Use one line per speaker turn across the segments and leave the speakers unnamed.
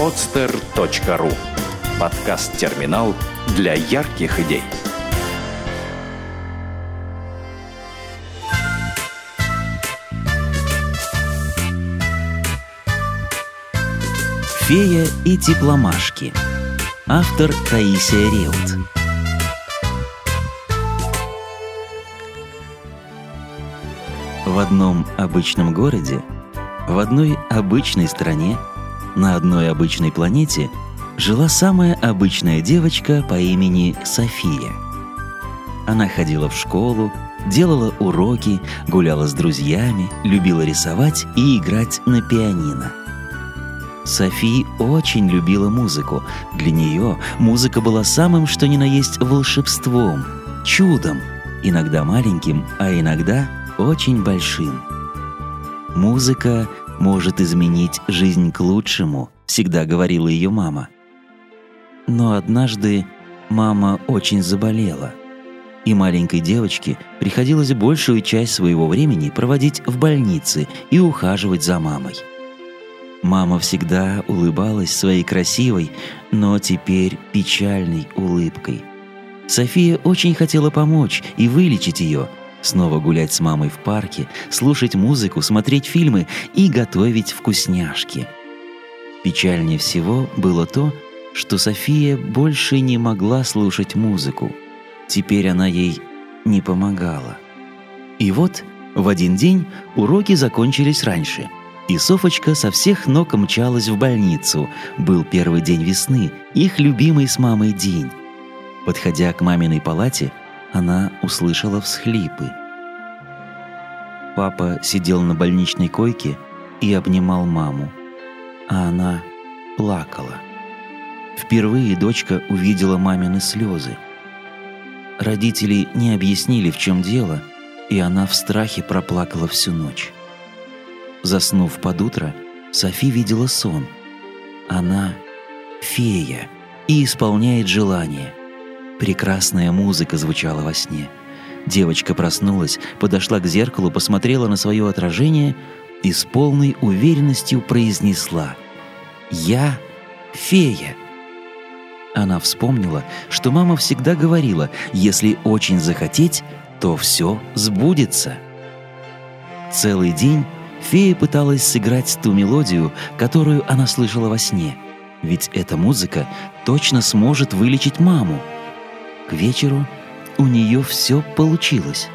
podster.ru Подкаст-терминал для ярких идей.
Фея и тепломашки. Автор Таисия Реут. В одном обычном городе, в одной обычной стране, на одной обычной планете жила самая обычная девочка по имени София. Она ходила в школу, делала уроки, гуляла с друзьями, любила рисовать и играть на пианино. Софи очень любила музыку. Для нее музыка была самым что ни на есть волшебством, чудом, иногда маленьким, а иногда очень большим. Музыка может изменить жизнь к лучшему, всегда говорила ее мама. Но однажды мама очень заболела, и маленькой девочке приходилось большую часть своего времени проводить в больнице и ухаживать за мамой. Мама всегда улыбалась своей красивой, но теперь печальной улыбкой. София очень хотела помочь и вылечить ее, снова гулять с мамой в парке, слушать музыку, смотреть фильмы и готовить вкусняшки. Печальнее всего было то, что София больше не могла слушать музыку. Теперь она ей не помогала. И вот в один день уроки закончились раньше – и Софочка со всех ног мчалась в больницу. Был первый день весны, их любимый с мамой день. Подходя к маминой палате, она услышала всхлипы. Папа сидел на больничной койке и обнимал маму, а она плакала. Впервые дочка увидела мамины слезы. Родители не объяснили, в чем дело, и она в страхе проплакала всю ночь. Заснув под утро, Софи видела сон. Она — фея и исполняет желание. Прекрасная музыка звучала во сне. Девочка проснулась, подошла к зеркалу, посмотрела на свое отражение и с полной уверенностью произнесла «Я фея». Она вспомнила, что мама всегда говорила, если очень захотеть, то все сбудется. Целый день Фея пыталась сыграть ту мелодию, которую она слышала во сне. Ведь эта музыка точно сможет вылечить маму. К вечеру у нее все получилось.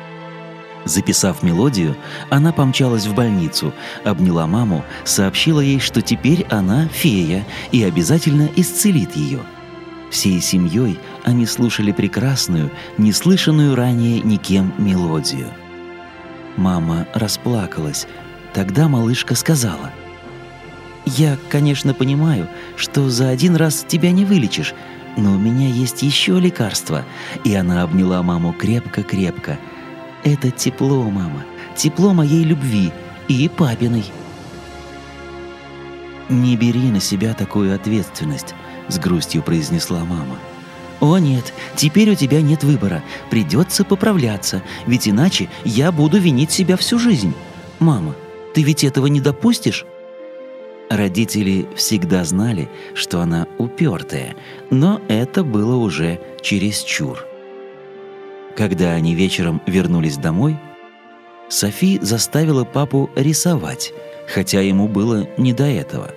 Записав мелодию, она помчалась в больницу, обняла маму, сообщила ей, что теперь она фея и обязательно исцелит ее. Всей семьей они слушали прекрасную, неслышанную ранее никем мелодию. Мама расплакалась, Тогда малышка сказала, «Я, конечно, понимаю, что за один раз тебя не вылечишь, но у меня есть еще лекарство». И она обняла маму крепко-крепко. «Это тепло, мама, тепло моей любви и папиной». «Не бери на себя такую ответственность», — с грустью произнесла мама. «О нет, теперь у тебя нет выбора. Придется поправляться, ведь иначе я буду винить себя всю жизнь. Мама, ты ведь этого не допустишь?» Родители всегда знали, что она упертая, но это было уже чересчур. Когда они вечером вернулись домой, Софи заставила папу рисовать, хотя ему было не до этого.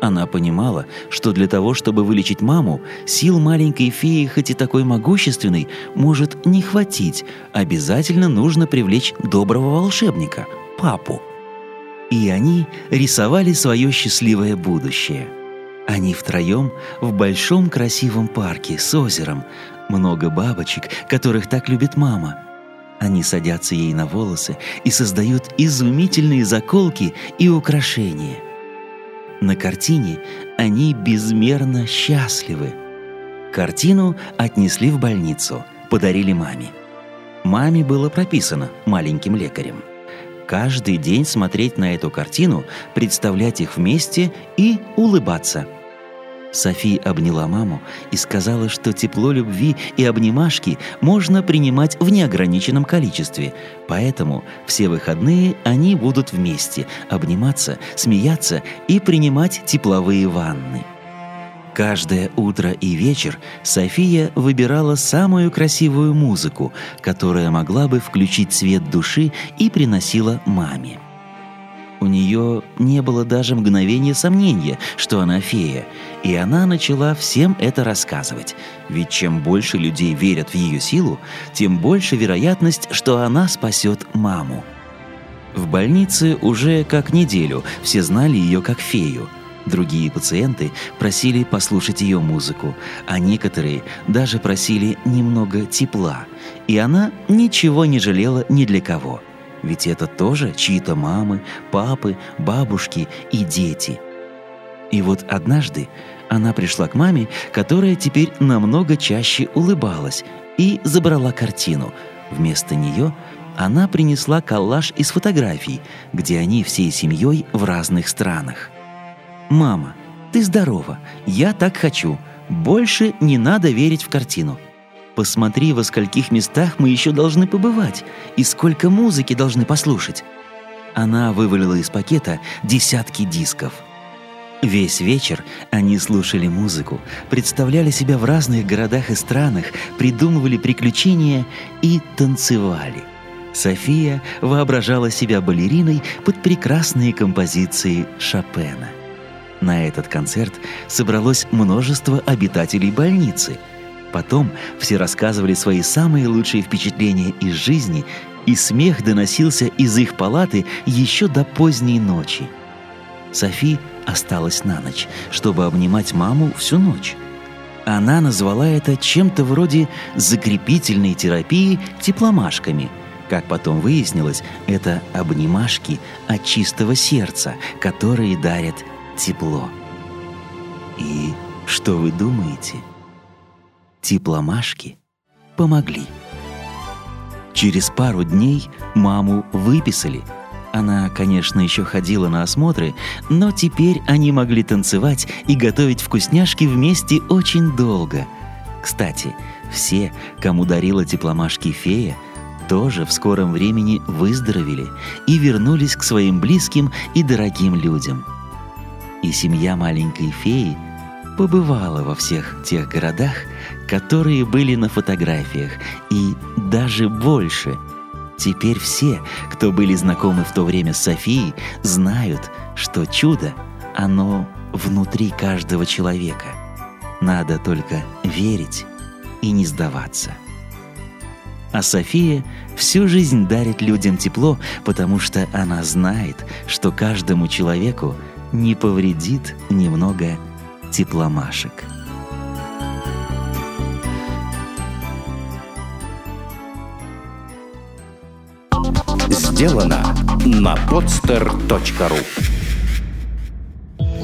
Она понимала, что для того, чтобы вылечить маму, сил маленькой феи, хоть и такой могущественной, может не хватить. Обязательно нужно привлечь доброго волшебника – папу – и они рисовали свое счастливое будущее. Они втроем в большом красивом парке с озером, много бабочек, которых так любит мама. Они садятся ей на волосы и создают изумительные заколки и украшения. На картине они безмерно счастливы. Картину отнесли в больницу, подарили маме. Маме было прописано маленьким лекарем – каждый день смотреть на эту картину, представлять их вместе и улыбаться. Софи обняла маму и сказала, что тепло любви и обнимашки можно принимать в неограниченном количестве, поэтому все выходные они будут вместе обниматься, смеяться и принимать тепловые ванны. Каждое утро и вечер София выбирала самую красивую музыку, которая могла бы включить свет души и приносила маме. У нее не было даже мгновения сомнения, что она фея, и она начала всем это рассказывать. Ведь чем больше людей верят в ее силу, тем больше вероятность, что она спасет маму. В больнице уже как неделю все знали ее как фею. Другие пациенты просили послушать ее музыку, а некоторые даже просили немного тепла. И она ничего не жалела ни для кого – ведь это тоже чьи-то мамы, папы, бабушки и дети. И вот однажды она пришла к маме, которая теперь намного чаще улыбалась, и забрала картину. Вместо нее она принесла коллаж из фотографий, где они всей семьей в разных странах. «Мама, ты здорова, я так хочу. Больше не надо верить в картину», Посмотри, во скольких местах мы еще должны побывать и сколько музыки должны послушать. Она вывалила из пакета десятки дисков. Весь вечер они слушали музыку, представляли себя в разных городах и странах, придумывали приключения и танцевали. София воображала себя балериной под прекрасные композиции Шопена. На этот концерт собралось множество обитателей больницы – Потом все рассказывали свои самые лучшие впечатления из жизни, и смех доносился из их палаты еще до поздней ночи. Софи осталась на ночь, чтобы обнимать маму всю ночь. Она назвала это чем-то вроде закрепительной терапии тепломашками. Как потом выяснилось, это обнимашки от чистого сердца, которые дарят тепло. И что вы думаете? тепломашки помогли. Через пару дней маму выписали. Она, конечно, еще ходила на осмотры, но теперь они могли танцевать и готовить вкусняшки вместе очень долго. Кстати, все, кому дарила тепломашки фея, тоже в скором времени выздоровели и вернулись к своим близким и дорогим людям. И семья маленькой феи побывала во всех тех городах, которые были на фотографиях, и даже больше. Теперь все, кто были знакомы в то время с Софией, знают, что чудо, оно внутри каждого человека. Надо только верить и не сдаваться. А София всю жизнь дарит людям тепло, потому что она знает, что каждому человеку не повредит немного тепломашек.
сделано на podster.ru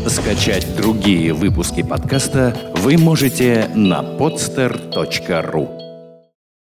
Скачать другие выпуски подкаста вы можете на podster.ru